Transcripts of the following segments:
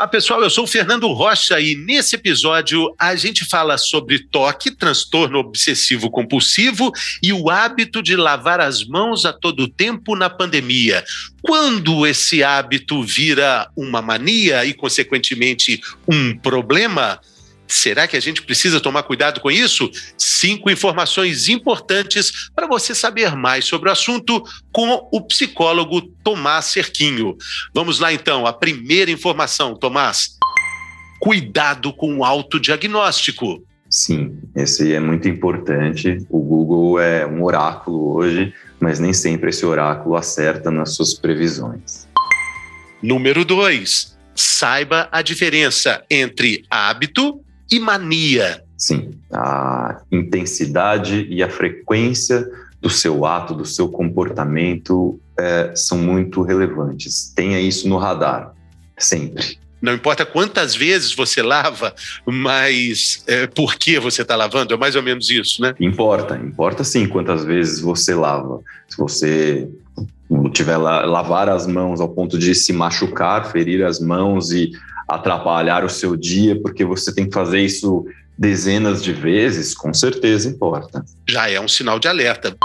Olá, pessoal. Eu sou o Fernando Rocha e nesse episódio a gente fala sobre toque, transtorno obsessivo compulsivo e o hábito de lavar as mãos a todo tempo na pandemia. Quando esse hábito vira uma mania e, consequentemente, um problema? Será que a gente precisa tomar cuidado com isso? Cinco informações importantes para você saber mais sobre o assunto com o psicólogo Tomás Cerquinho. Vamos lá então, a primeira informação, Tomás. Cuidado com o autodiagnóstico. Sim, esse é muito importante. O Google é um oráculo hoje, mas nem sempre esse oráculo acerta nas suas previsões. Número dois, saiba a diferença entre hábito e mania. Sim, a intensidade e a frequência do seu ato, do seu comportamento é, são muito relevantes. Tenha isso no radar, sempre. Não importa quantas vezes você lava, mas é, por que você está lavando, é mais ou menos isso, né? Importa, importa sim quantas vezes você lava. Se você tiver la lavar as mãos ao ponto de se machucar, ferir as mãos e atrapalhar o seu dia, porque você tem que fazer isso dezenas de vezes, com certeza importa. Já é um sinal de alerta.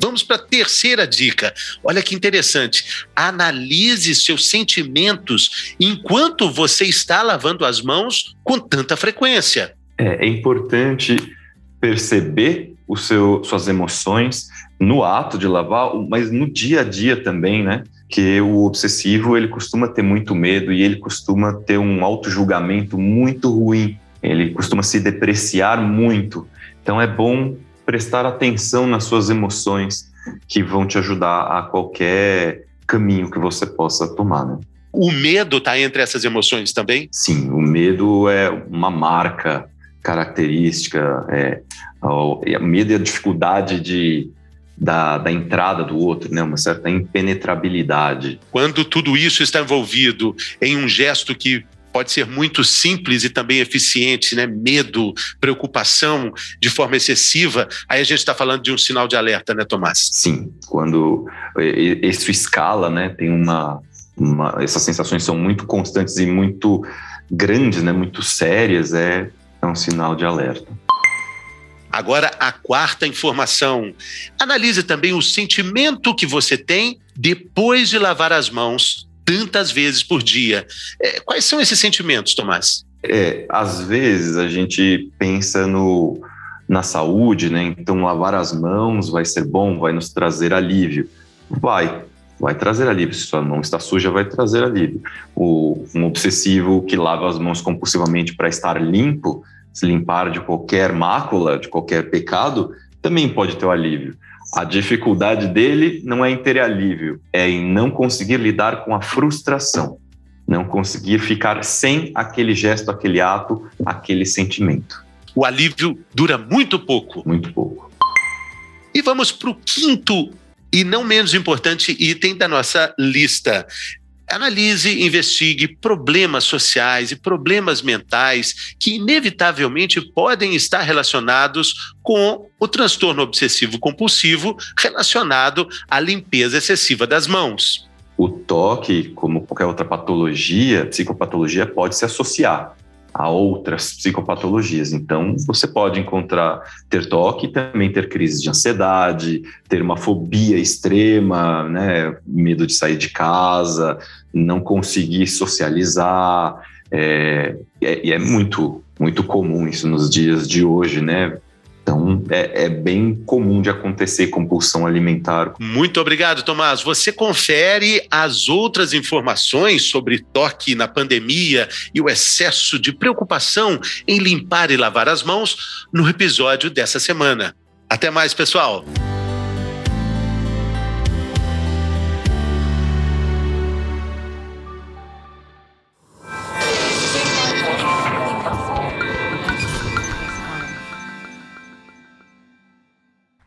Vamos para a terceira dica. Olha que interessante. Analise seus sentimentos enquanto você está lavando as mãos com tanta frequência. É, é importante perceber o seu, suas emoções no ato de lavar, mas no dia a dia também, né? Que o obsessivo ele costuma ter muito medo e ele costuma ter um auto-julgamento muito ruim. Ele costuma se depreciar muito. Então é bom prestar atenção nas suas emoções que vão te ajudar a qualquer caminho que você possa tomar, né? O medo está entre essas emoções também? Sim, o medo é uma marca característica, é, o medo e a dificuldade de, da, da entrada do outro, né? uma certa impenetrabilidade. Quando tudo isso está envolvido em um gesto que pode ser muito simples e também eficiente, né? Medo, preocupação de forma excessiva, aí a gente está falando de um sinal de alerta, né, Tomás? Sim, quando isso escala, né? Tem uma, uma essas sensações são muito constantes e muito grandes, né? Muito sérias, é é um sinal de alerta. Agora, a quarta informação. Analise também o sentimento que você tem depois de lavar as mãos tantas vezes por dia. É, quais são esses sentimentos, Tomás? É, às vezes a gente pensa no, na saúde, né? Então, lavar as mãos vai ser bom, vai nos trazer alívio. Vai, vai trazer alívio. Se sua mão está suja, vai trazer alívio. O, um obsessivo que lava as mãos compulsivamente para estar limpo se limpar de qualquer mácula, de qualquer pecado, também pode ter o alívio. A dificuldade dele não é em ter alívio, é em não conseguir lidar com a frustração, não conseguir ficar sem aquele gesto, aquele ato, aquele sentimento. O alívio dura muito pouco. Muito pouco. E vamos para o quinto e não menos importante item da nossa lista analise, investigue problemas sociais e problemas mentais que inevitavelmente podem estar relacionados com o transtorno obsessivo compulsivo relacionado à limpeza excessiva das mãos. O toque, como qualquer outra patologia, psicopatologia, pode se associar a outras psicopatologias. Então, você pode encontrar ter toque também ter crise de ansiedade, ter uma fobia extrema, né, medo de sair de casa, não conseguir socializar. É, é, e é muito, muito comum isso nos dias de hoje, né? Então, é, é, bem comum de acontecer compulsão alimentar. Muito obrigado, Tomás. Você confere as outras informações sobre toque na pandemia e o excesso de preocupação em limpar e lavar as mãos no episódio dessa semana. Até mais, pessoal!